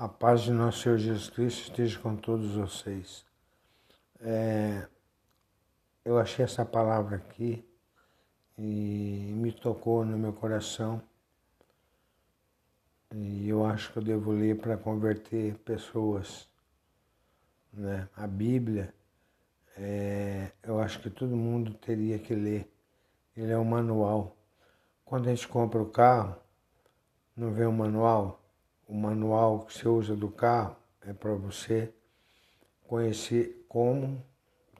A paz de nosso Senhor Jesus Cristo esteja com todos vocês. É, eu achei essa palavra aqui e me tocou no meu coração. E eu acho que eu devo ler para converter pessoas. Né? A Bíblia, é, eu acho que todo mundo teria que ler. Ele é um manual. Quando a gente compra o carro, não vem o manual? O manual que você usa do carro é para você conhecer como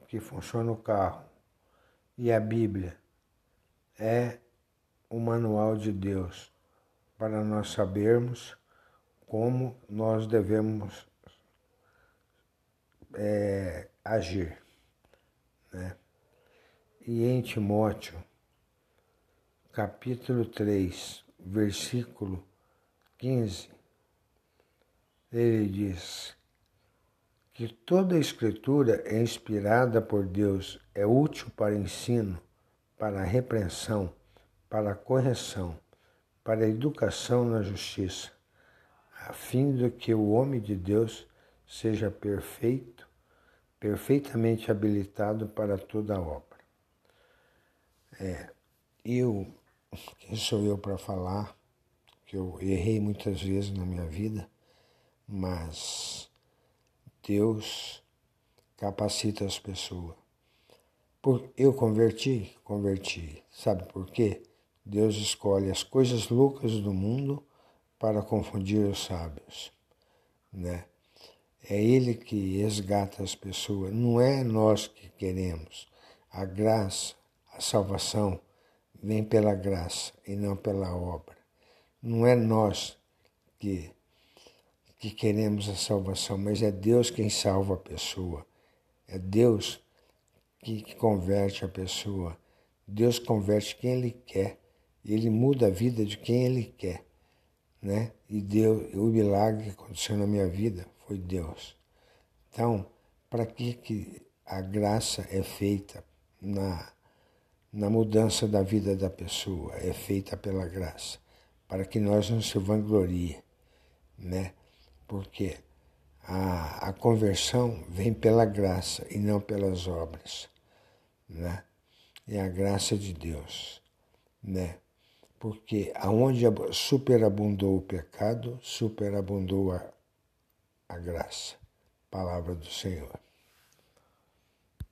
que funciona o carro. E a Bíblia é o manual de Deus para nós sabermos como nós devemos é, agir. Né? E em Timóteo, capítulo 3, versículo 15, ele diz que toda a escritura é inspirada por Deus, é útil para ensino, para repreensão, para correção, para educação na justiça, a fim de que o homem de Deus seja perfeito, perfeitamente habilitado para toda a obra. É, eu, quem sou eu para falar, que eu errei muitas vezes na minha vida, mas Deus capacita as pessoas. Por, eu converti? Converti. Sabe por quê? Deus escolhe as coisas loucas do mundo para confundir os sábios, né? É Ele que resgata as pessoas, não é nós que queremos. A graça, a salvação vem pela graça e não pela obra. Não é nós que que queremos a salvação, mas é Deus quem salva a pessoa. É Deus que, que converte a pessoa. Deus converte quem Ele quer. Ele muda a vida de quem Ele quer. Né? E Deus, o milagre que aconteceu na minha vida foi Deus. Então, para que, que a graça é feita na, na mudança da vida da pessoa? É feita pela graça. Para que nós não se vanglorie, né? Porque a, a conversão vem pela graça e não pelas obras, né? É a graça de Deus, né? Porque aonde superabundou o pecado, superabundou a, a graça. Palavra do Senhor.